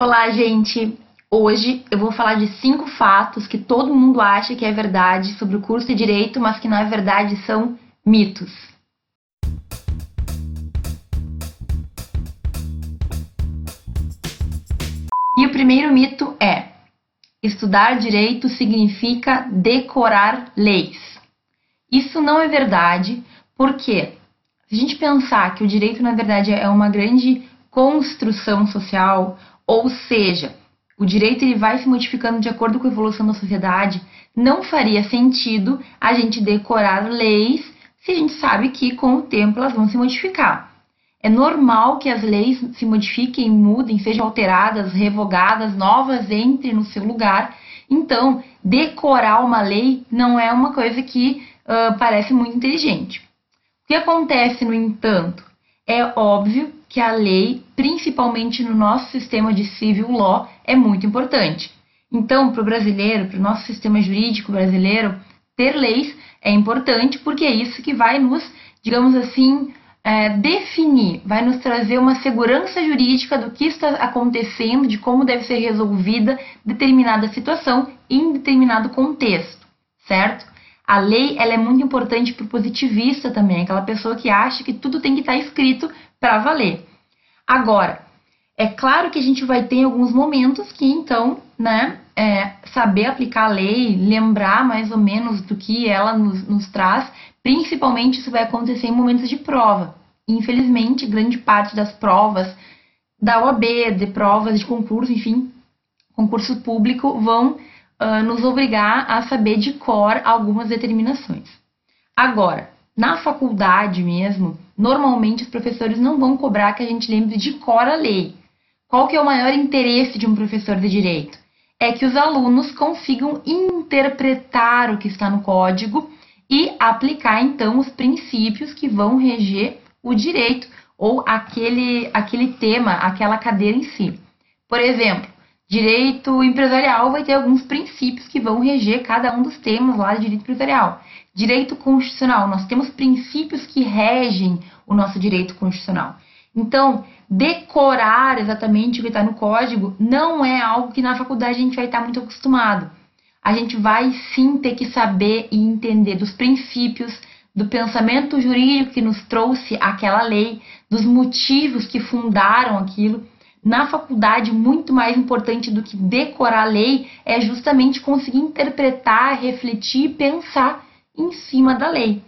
Olá, gente! Hoje eu vou falar de cinco fatos que todo mundo acha que é verdade sobre o curso de Direito, mas que na verdade são mitos. E o primeiro mito é: estudar direito significa decorar leis. Isso não é verdade, porque se a gente pensar que o direito na verdade é uma grande construção social, ou seja, o direito ele vai se modificando de acordo com a evolução da sociedade. Não faria sentido a gente decorar leis se a gente sabe que com o tempo elas vão se modificar. É normal que as leis se modifiquem, mudem, sejam alteradas, revogadas, novas entrem no seu lugar. Então, decorar uma lei não é uma coisa que uh, parece muito inteligente. O que acontece, no entanto, é óbvio que a lei, principalmente no nosso sistema de civil law, é muito importante. Então, para o brasileiro, para o nosso sistema jurídico brasileiro, ter leis é importante porque é isso que vai nos, digamos assim, é, definir, vai nos trazer uma segurança jurídica do que está acontecendo, de como deve ser resolvida determinada situação em determinado contexto, certo? A lei ela é muito importante para o positivista também, aquela pessoa que acha que tudo tem que estar escrito para valer. Agora, é claro que a gente vai ter alguns momentos que, então, né, é, saber aplicar a lei, lembrar mais ou menos do que ela nos, nos traz, principalmente isso vai acontecer em momentos de prova. Infelizmente, grande parte das provas da OAB, de provas de concurso, enfim, concurso público, vão uh, nos obrigar a saber de cor algumas determinações. Agora, na faculdade mesmo, normalmente os professores não vão cobrar que a gente lembre de cor a lei. Qual que é o maior interesse de um professor de direito? É que os alunos consigam interpretar o que está no código e aplicar então os princípios que vão reger o direito ou aquele, aquele tema, aquela cadeira em si. Por exemplo, direito empresarial vai ter alguns princípios que vão reger cada um dos temas lá de direito empresarial. Direito constitucional, nós temos princípios que regem o nosso direito constitucional. Então, decorar exatamente o que está no código não é algo que na faculdade a gente vai estar muito acostumado. A gente vai sim ter que saber e entender dos princípios, do pensamento jurídico que nos trouxe aquela lei, dos motivos que fundaram aquilo. Na faculdade, muito mais importante do que decorar a lei é justamente conseguir interpretar, refletir e pensar em cima da lei.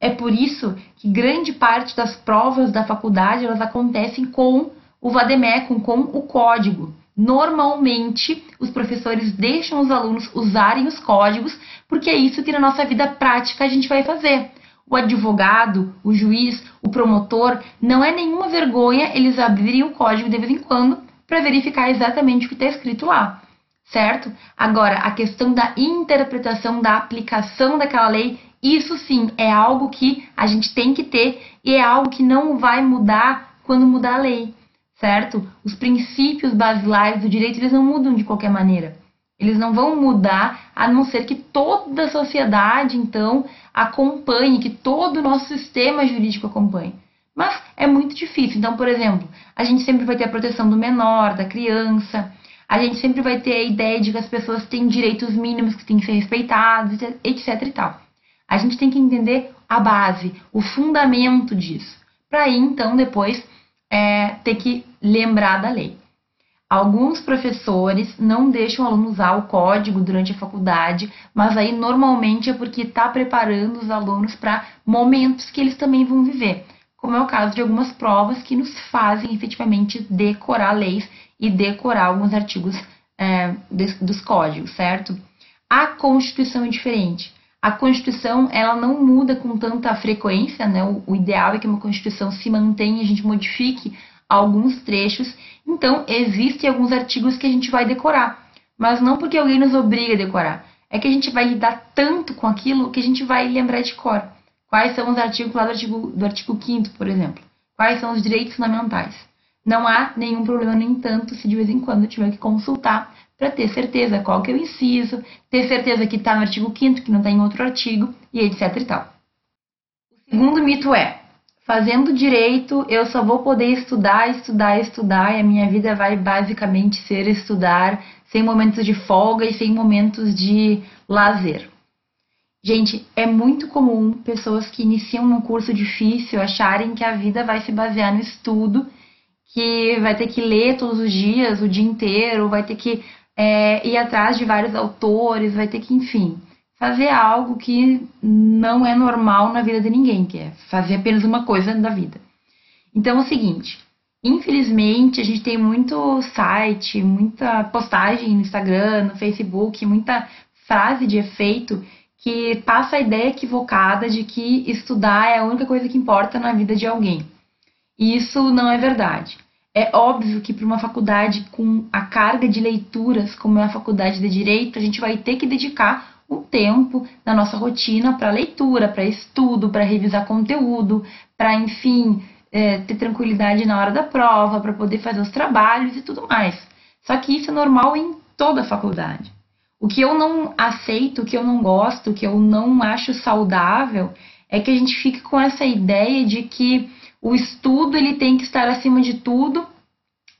É por isso que grande parte das provas da faculdade elas acontecem com o vademecum, com o código. Normalmente, os professores deixam os alunos usarem os códigos, porque é isso que na nossa vida prática a gente vai fazer. O advogado, o juiz, o promotor, não é nenhuma vergonha eles abrirem o código de vez em quando para verificar exatamente o que está escrito lá certo? Agora, a questão da interpretação, da aplicação daquela lei, isso sim é algo que a gente tem que ter e é algo que não vai mudar quando mudar a lei, certo? Os princípios basilares do direito, eles não mudam de qualquer maneira. Eles não vão mudar a não ser que toda a sociedade, então, acompanhe, que todo o nosso sistema jurídico acompanhe. Mas é muito difícil. Então, por exemplo, a gente sempre vai ter a proteção do menor, da criança, a gente sempre vai ter a ideia de que as pessoas têm direitos mínimos que têm que ser respeitados, etc e tal. A gente tem que entender a base, o fundamento disso, para aí então depois é, ter que lembrar da lei. Alguns professores não deixam o aluno usar o código durante a faculdade, mas aí normalmente é porque está preparando os alunos para momentos que eles também vão viver, como é o caso de algumas provas que nos fazem efetivamente decorar leis e decorar alguns artigos é, dos códigos, certo? A Constituição é diferente. A Constituição ela não muda com tanta frequência, né? O, o ideal é que uma Constituição se mantenha, a gente modifique alguns trechos. Então, existem alguns artigos que a gente vai decorar, mas não porque alguém nos obriga a decorar. É que a gente vai lidar tanto com aquilo que a gente vai lembrar de cor. Quais são os artigos lá do artigo, do artigo 5 por exemplo? Quais são os direitos fundamentais? Não há nenhum problema, no entanto, se de vez em quando tiver que consultar para ter certeza qual que é o inciso, ter certeza que está no artigo 5 que não está em outro artigo, e etc e tal. O segundo mito é, fazendo direito, eu só vou poder estudar, estudar, estudar, e a minha vida vai basicamente ser estudar, sem momentos de folga e sem momentos de lazer. Gente, é muito comum pessoas que iniciam num curso difícil acharem que a vida vai se basear no estudo, que vai ter que ler todos os dias, o dia inteiro, vai ter que é, ir atrás de vários autores, vai ter que, enfim, fazer algo que não é normal na vida de ninguém, que é fazer apenas uma coisa da vida. Então é o seguinte, infelizmente a gente tem muito site, muita postagem no Instagram, no Facebook, muita frase de efeito que passa a ideia equivocada de que estudar é a única coisa que importa na vida de alguém. Isso não é verdade. É óbvio que para uma faculdade com a carga de leituras, como é a faculdade de direito, a gente vai ter que dedicar um tempo na nossa rotina para leitura, para estudo, para revisar conteúdo, para, enfim, é, ter tranquilidade na hora da prova, para poder fazer os trabalhos e tudo mais. Só que isso é normal em toda a faculdade. O que eu não aceito, o que eu não gosto, o que eu não acho saudável é que a gente fique com essa ideia de que o estudo ele tem que estar acima de tudo,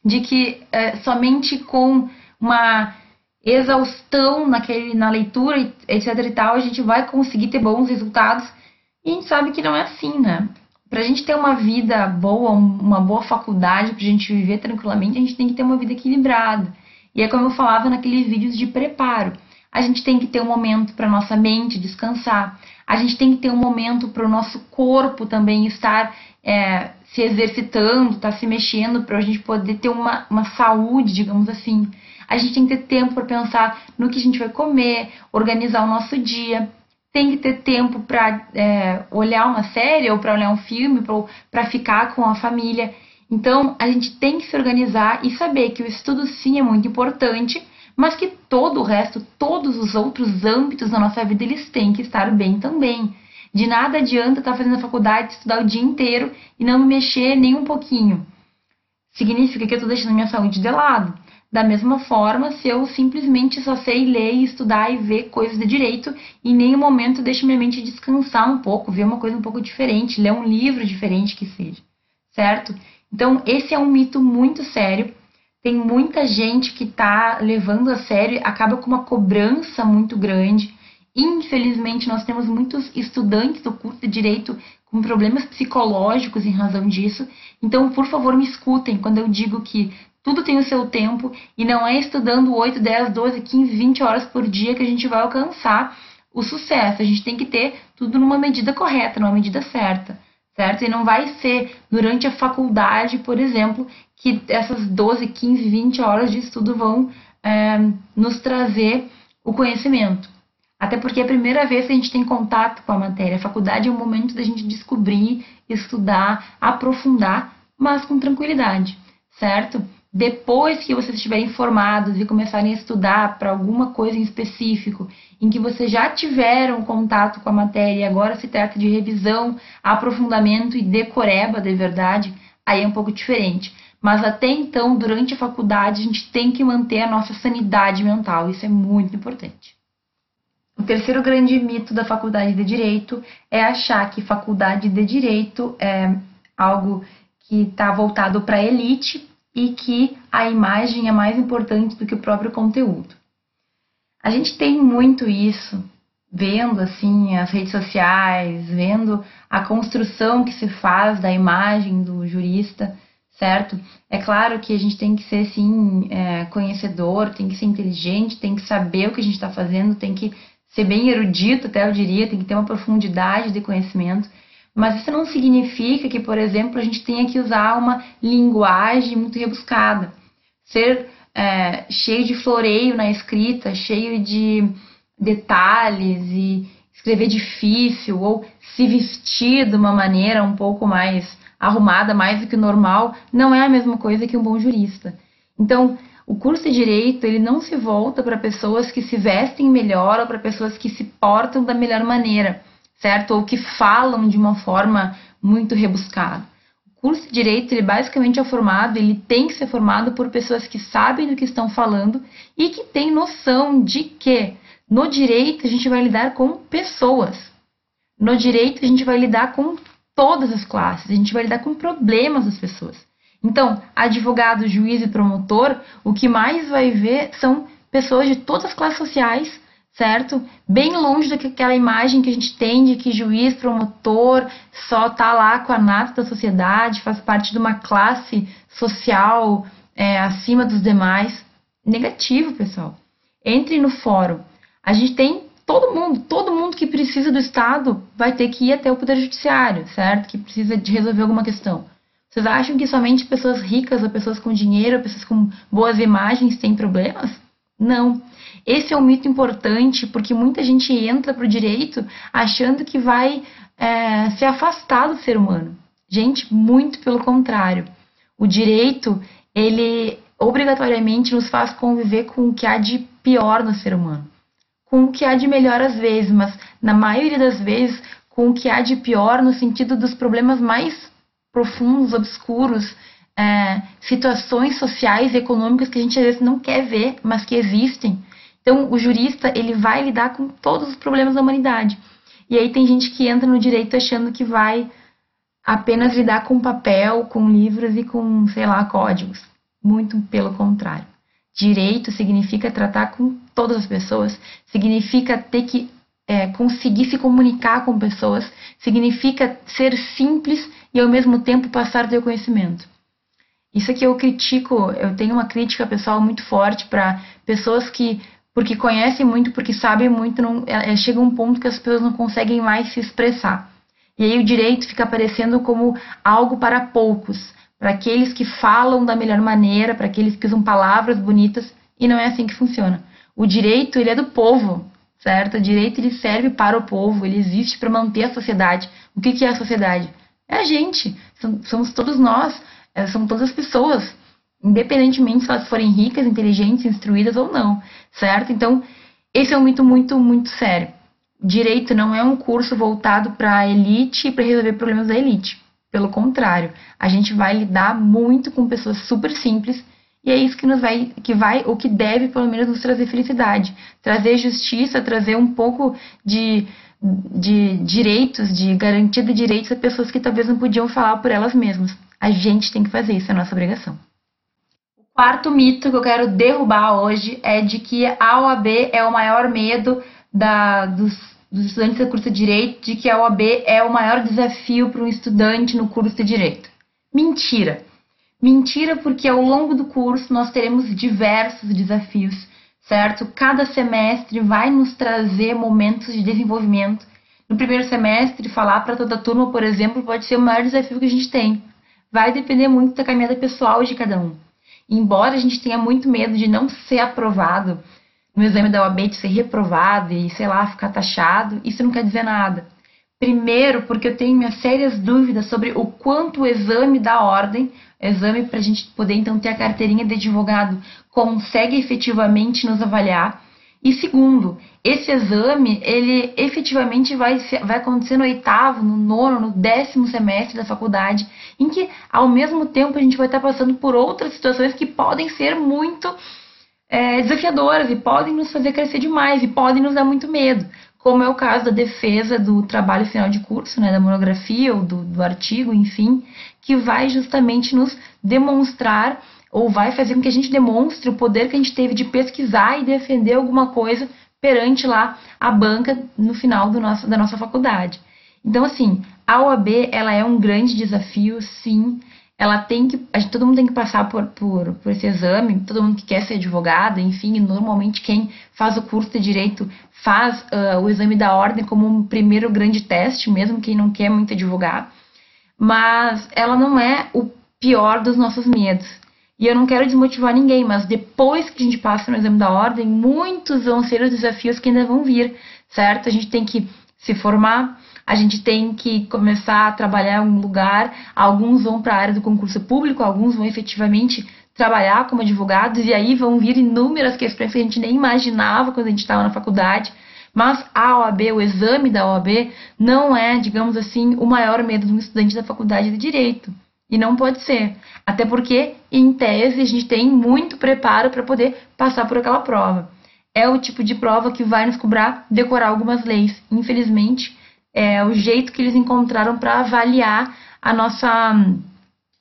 de que é, somente com uma exaustão naquele, na leitura, etc e tal, a gente vai conseguir ter bons resultados. E a gente sabe que não é assim, né? Para a gente ter uma vida boa, uma boa faculdade, para a gente viver tranquilamente, a gente tem que ter uma vida equilibrada. E é como eu falava naqueles vídeos de preparo. A gente tem que ter um momento para nossa mente descansar. A gente tem que ter um momento para o nosso corpo também estar é, se exercitando, estar tá se mexendo, para a gente poder ter uma, uma saúde, digamos assim. A gente tem que ter tempo para pensar no que a gente vai comer, organizar o nosso dia. Tem que ter tempo para é, olhar uma série ou para olhar um filme, para ficar com a família. Então, a gente tem que se organizar e saber que o estudo sim é muito importante, mas que todo o resto, todos os outros âmbitos da nossa vida, eles têm que estar bem também. De nada adianta estar fazendo a faculdade, estudar o dia inteiro e não me mexer nem um pouquinho. Significa que eu estou deixando minha saúde de lado. Da mesma forma, se eu simplesmente só sei ler, estudar e ver coisas de direito, em nenhum momento deixo minha mente descansar um pouco, ver uma coisa um pouco diferente, ler um livro diferente que seja, certo? Então, esse é um mito muito sério. Tem muita gente que está levando a sério, acaba com uma cobrança muito grande. Infelizmente, nós temos muitos estudantes do curso de direito com problemas psicológicos em razão disso. Então, por favor, me escutem quando eu digo que tudo tem o seu tempo e não é estudando 8, 10, 12, 15, 20 horas por dia que a gente vai alcançar o sucesso. A gente tem que ter tudo numa medida correta, numa medida certa, certo? E não vai ser durante a faculdade, por exemplo, que essas 12, 15, 20 horas de estudo vão é, nos trazer o conhecimento. Até porque é a primeira vez que a gente tem contato com a matéria. A faculdade é o momento da gente descobrir, estudar, aprofundar, mas com tranquilidade, certo? Depois que vocês estiverem formados e começarem a estudar para alguma coisa em específico, em que vocês já tiveram contato com a matéria e agora se trata de revisão, aprofundamento e decoreba de verdade, aí é um pouco diferente. Mas até então, durante a faculdade, a gente tem que manter a nossa sanidade mental, isso é muito importante. O terceiro grande mito da faculdade de direito é achar que faculdade de direito é algo que está voltado para a elite e que a imagem é mais importante do que o próprio conteúdo. A gente tem muito isso, vendo assim as redes sociais, vendo a construção que se faz da imagem do jurista, certo? É claro que a gente tem que ser sim é, conhecedor, tem que ser inteligente, tem que saber o que a gente está fazendo, tem que ser bem erudito, até eu diria, tem que ter uma profundidade de conhecimento. Mas isso não significa que, por exemplo, a gente tenha que usar uma linguagem muito rebuscada, ser é, cheio de floreio na escrita, cheio de detalhes e escrever difícil ou se vestir de uma maneira um pouco mais arrumada, mais do que normal, não é a mesma coisa que um bom jurista. Então, o curso de direito ele não se volta para pessoas que se vestem melhor ou para pessoas que se portam da melhor maneira certo? Ou que falam de uma forma muito rebuscada. O curso de direito, ele basicamente é formado, ele tem que ser formado por pessoas que sabem do que estão falando e que têm noção de que no direito a gente vai lidar com pessoas. No direito a gente vai lidar com todas as classes, a gente vai lidar com problemas das pessoas. Então, advogado, juiz e promotor, o que mais vai ver são pessoas de todas as classes sociais, certo? Bem longe daquela imagem que a gente tem de que juiz, promotor só tá lá com a nata da sociedade, faz parte de uma classe social é, acima dos demais. Negativo, pessoal. Entre no fórum. A gente tem todo mundo, todo mundo que precisa do Estado vai ter que ir até o Poder Judiciário, certo? Que precisa de resolver alguma questão. Vocês acham que somente pessoas ricas, ou pessoas com dinheiro, ou pessoas com boas imagens têm problemas? Não. Esse é um mito importante porque muita gente entra para o direito achando que vai é, se afastar do ser humano. Gente, muito pelo contrário. O direito, ele obrigatoriamente nos faz conviver com o que há de pior no ser humano com o que há de melhor às vezes, mas na maioria das vezes com o que há de pior no sentido dos problemas mais profundos, obscuros, é, situações sociais e econômicas que a gente às vezes não quer ver, mas que existem. Então, o jurista ele vai lidar com todos os problemas da humanidade. E aí tem gente que entra no direito achando que vai apenas lidar com papel, com livros e com, sei lá, códigos. Muito pelo contrário. Direito significa tratar com todas as pessoas, significa ter que é, conseguir se comunicar com pessoas, significa ser simples e ao mesmo tempo passar teu conhecimento. Isso aqui eu critico, eu tenho uma crítica pessoal muito forte para pessoas que, porque conhecem muito, porque sabem muito, não, é, é, chega um ponto que as pessoas não conseguem mais se expressar. E aí o direito fica aparecendo como algo para poucos, para aqueles que falam da melhor maneira, para aqueles que usam palavras bonitas, e não é assim que funciona. O direito, ele é do povo, certo? O direito, ele serve para o povo, ele existe para manter a sociedade. O que, que é a sociedade? É a gente, somos todos nós, é, são todas as pessoas, independentemente se elas forem ricas, inteligentes, instruídas ou não, certo? Então, esse é um mito muito, muito sério. Direito não é um curso voltado para a elite e para resolver problemas da elite. Pelo contrário, a gente vai lidar muito com pessoas super simples e é isso que nos vai, que vai, ou que deve pelo menos nos trazer felicidade, trazer justiça, trazer um pouco de, de direitos, de garantia de direitos a pessoas que talvez não podiam falar por elas mesmas. A gente tem que fazer isso, é nossa obrigação. O quarto mito que eu quero derrubar hoje é de que a OAB é o maior medo da, dos dos estudantes do curso de Direito de que a OAB é o maior desafio para um estudante no curso de Direito. Mentira! Mentira, porque ao longo do curso nós teremos diversos desafios, certo? Cada semestre vai nos trazer momentos de desenvolvimento. No primeiro semestre, falar para toda a turma, por exemplo, pode ser o maior desafio que a gente tem. Vai depender muito da caminhada pessoal de cada um. embora a gente tenha muito medo de não ser aprovado, no exame da OAB de ser reprovado e, sei lá, ficar taxado, isso não quer dizer nada. Primeiro, porque eu tenho minhas sérias dúvidas sobre o quanto o exame da ordem, exame para a gente poder então ter a carteirinha de advogado, consegue efetivamente nos avaliar. E segundo, esse exame, ele efetivamente vai, vai acontecer no oitavo, no nono, no décimo semestre da faculdade, em que ao mesmo tempo a gente vai estar passando por outras situações que podem ser muito é, desafiadoras e podem nos fazer crescer demais e podem nos dar muito medo, como é o caso da defesa do trabalho final de curso, né, da monografia ou do, do artigo, enfim, que vai justamente nos demonstrar ou vai fazer com que a gente demonstre o poder que a gente teve de pesquisar e defender alguma coisa perante lá a banca no final do nosso, da nossa faculdade. Então, assim, a OAB ela é um grande desafio, sim ela tem que. Gente, todo mundo tem que passar por, por, por esse exame, todo mundo que quer ser advogado, enfim, normalmente quem faz o curso de direito faz uh, o exame da ordem como um primeiro grande teste, mesmo quem não quer muito advogar. Mas ela não é o pior dos nossos medos. E eu não quero desmotivar ninguém, mas depois que a gente passa no exame da ordem, muitos vão ser os desafios que ainda vão vir, certo? A gente tem que se formar, a gente tem que começar a trabalhar em um lugar. Alguns vão para a área do concurso público, alguns vão efetivamente trabalhar como advogados, e aí vão vir inúmeras questões que a gente nem imaginava quando a gente estava na faculdade. Mas a OAB, o exame da OAB, não é, digamos assim, o maior medo de um estudante da faculdade de Direito. E não pode ser. Até porque, em tese, a gente tem muito preparo para poder passar por aquela prova. É o tipo de prova que vai nos cobrar decorar algumas leis. Infelizmente, é o jeito que eles encontraram para avaliar a nossa,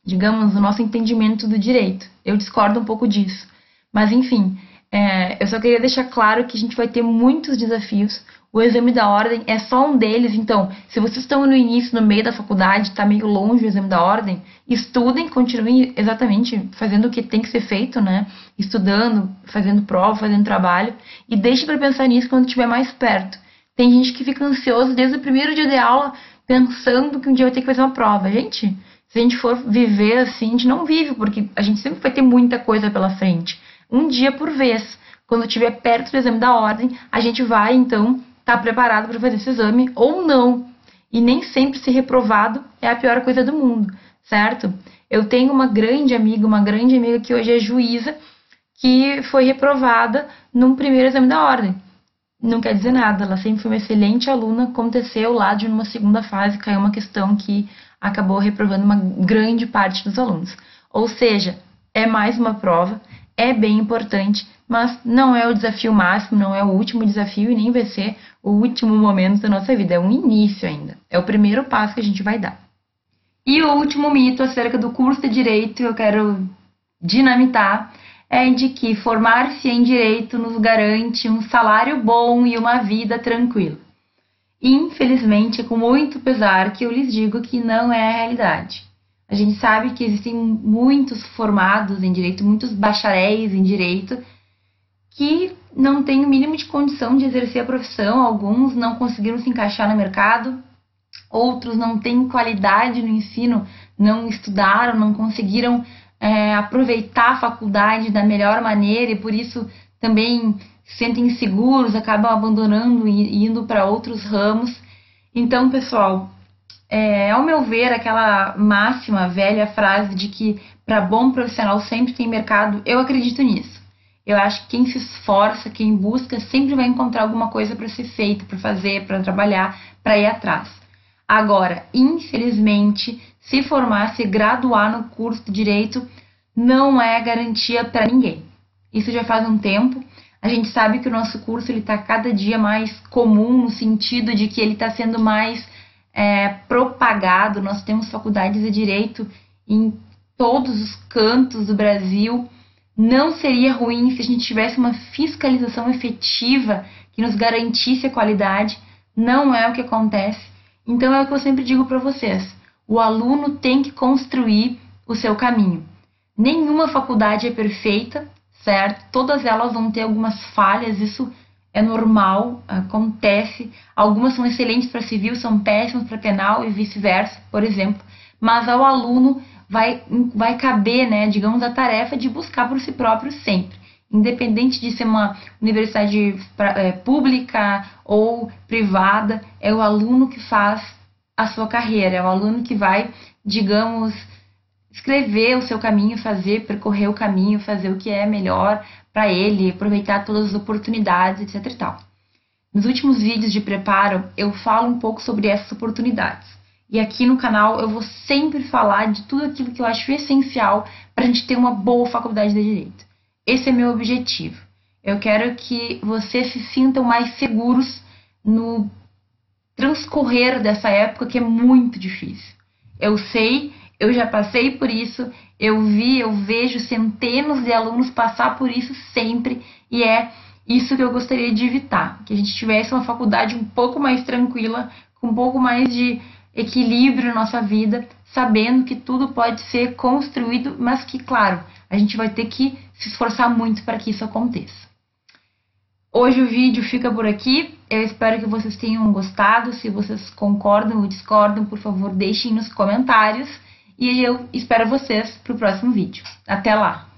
digamos, o nosso entendimento do direito. Eu discordo um pouco disso. Mas, enfim, é, eu só queria deixar claro que a gente vai ter muitos desafios. O exame da ordem é só um deles, então, se vocês estão no início, no meio da faculdade, está meio longe o exame da ordem, estudem, continuem exatamente fazendo o que tem que ser feito, né? Estudando, fazendo prova, fazendo trabalho, e deixe para pensar nisso quando estiver mais perto. Tem gente que fica ansioso desde o primeiro dia de aula, pensando que um dia vai ter que fazer uma prova. Gente, se a gente for viver assim, a gente não vive, porque a gente sempre vai ter muita coisa pela frente. Um dia por vez. Quando estiver perto do exame da ordem, a gente vai, então, estar tá preparado para fazer esse exame ou não. E nem sempre ser reprovado é a pior coisa do mundo, certo? Eu tenho uma grande amiga, uma grande amiga que hoje é juíza, que foi reprovada num primeiro exame da ordem não quer dizer nada. Ela sempre foi uma excelente aluna. Aconteceu lá de uma segunda fase, caiu uma questão que acabou reprovando uma grande parte dos alunos. Ou seja, é mais uma prova, é bem importante, mas não é o desafio máximo, não é o último desafio e nem vai ser o último momento da nossa vida. É um início ainda. É o primeiro passo que a gente vai dar. E o último mito acerca do curso de direito que eu quero dinamitar é de que formar-se em direito nos garante um salário bom e uma vida tranquila. Infelizmente, é com muito pesar que eu lhes digo que não é a realidade. A gente sabe que existem muitos formados em direito, muitos bacharéis em direito, que não têm o mínimo de condição de exercer a profissão, alguns não conseguiram se encaixar no mercado, outros não têm qualidade no ensino, não estudaram, não conseguiram é, aproveitar a faculdade da melhor maneira e por isso também se sentem inseguros, acabam abandonando e indo para outros ramos. Então, pessoal, é, ao meu ver, aquela máxima, velha frase de que para bom profissional sempre tem mercado, eu acredito nisso. Eu acho que quem se esforça, quem busca, sempre vai encontrar alguma coisa para ser feito, para fazer, para trabalhar, para ir atrás. Agora, infelizmente, se formar, se graduar no curso de direito não é garantia para ninguém. Isso já faz um tempo. A gente sabe que o nosso curso ele está cada dia mais comum no sentido de que ele está sendo mais é, propagado. Nós temos faculdades de direito em todos os cantos do Brasil. Não seria ruim se a gente tivesse uma fiscalização efetiva que nos garantisse a qualidade. Não é o que acontece. Então é o que eu sempre digo para vocês o aluno tem que construir o seu caminho. Nenhuma faculdade é perfeita, certo? Todas elas vão ter algumas falhas, isso é normal, acontece. Algumas são excelentes para civil, são péssimas para penal e vice-versa, por exemplo. Mas ao aluno vai, vai caber, né, digamos, a tarefa de buscar por si próprio sempre. Independente de ser uma universidade é, pública ou privada, é o aluno que faz a sua carreira, é o aluno que vai, digamos, escrever o seu caminho, fazer, percorrer o caminho, fazer o que é melhor para ele, aproveitar todas as oportunidades, etc tal. Nos últimos vídeos de preparo, eu falo um pouco sobre essas oportunidades. E aqui no canal eu vou sempre falar de tudo aquilo que eu acho essencial para a gente ter uma boa faculdade de Direito. Esse é meu objetivo. Eu quero que vocês se sintam mais seguros no transcorrer dessa época que é muito difícil. Eu sei, eu já passei por isso, eu vi, eu vejo centenas de alunos passar por isso sempre e é isso que eu gostaria de evitar, que a gente tivesse uma faculdade um pouco mais tranquila, com um pouco mais de equilíbrio na nossa vida, sabendo que tudo pode ser construído, mas que, claro, a gente vai ter que se esforçar muito para que isso aconteça. Hoje o vídeo fica por aqui. Eu espero que vocês tenham gostado. Se vocês concordam ou discordam, por favor, deixem nos comentários. E eu espero vocês para o próximo vídeo. Até lá!